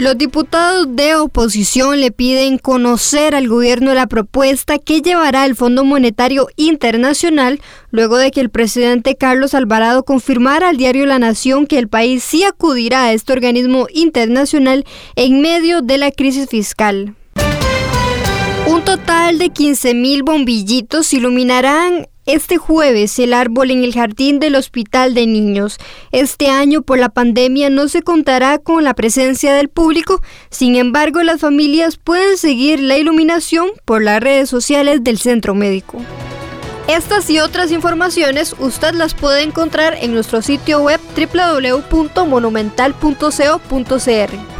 Los diputados de oposición le piden conocer al gobierno la propuesta que llevará el Fondo Monetario Internacional luego de que el presidente Carlos Alvarado confirmara al diario La Nación que el país sí acudirá a este organismo internacional en medio de la crisis fiscal. Un total de 15.000 bombillitos iluminarán este jueves el árbol en el jardín del Hospital de Niños. Este año por la pandemia no se contará con la presencia del público, sin embargo las familias pueden seguir la iluminación por las redes sociales del centro médico. Estas y otras informaciones usted las puede encontrar en nuestro sitio web www.monumental.co.cr.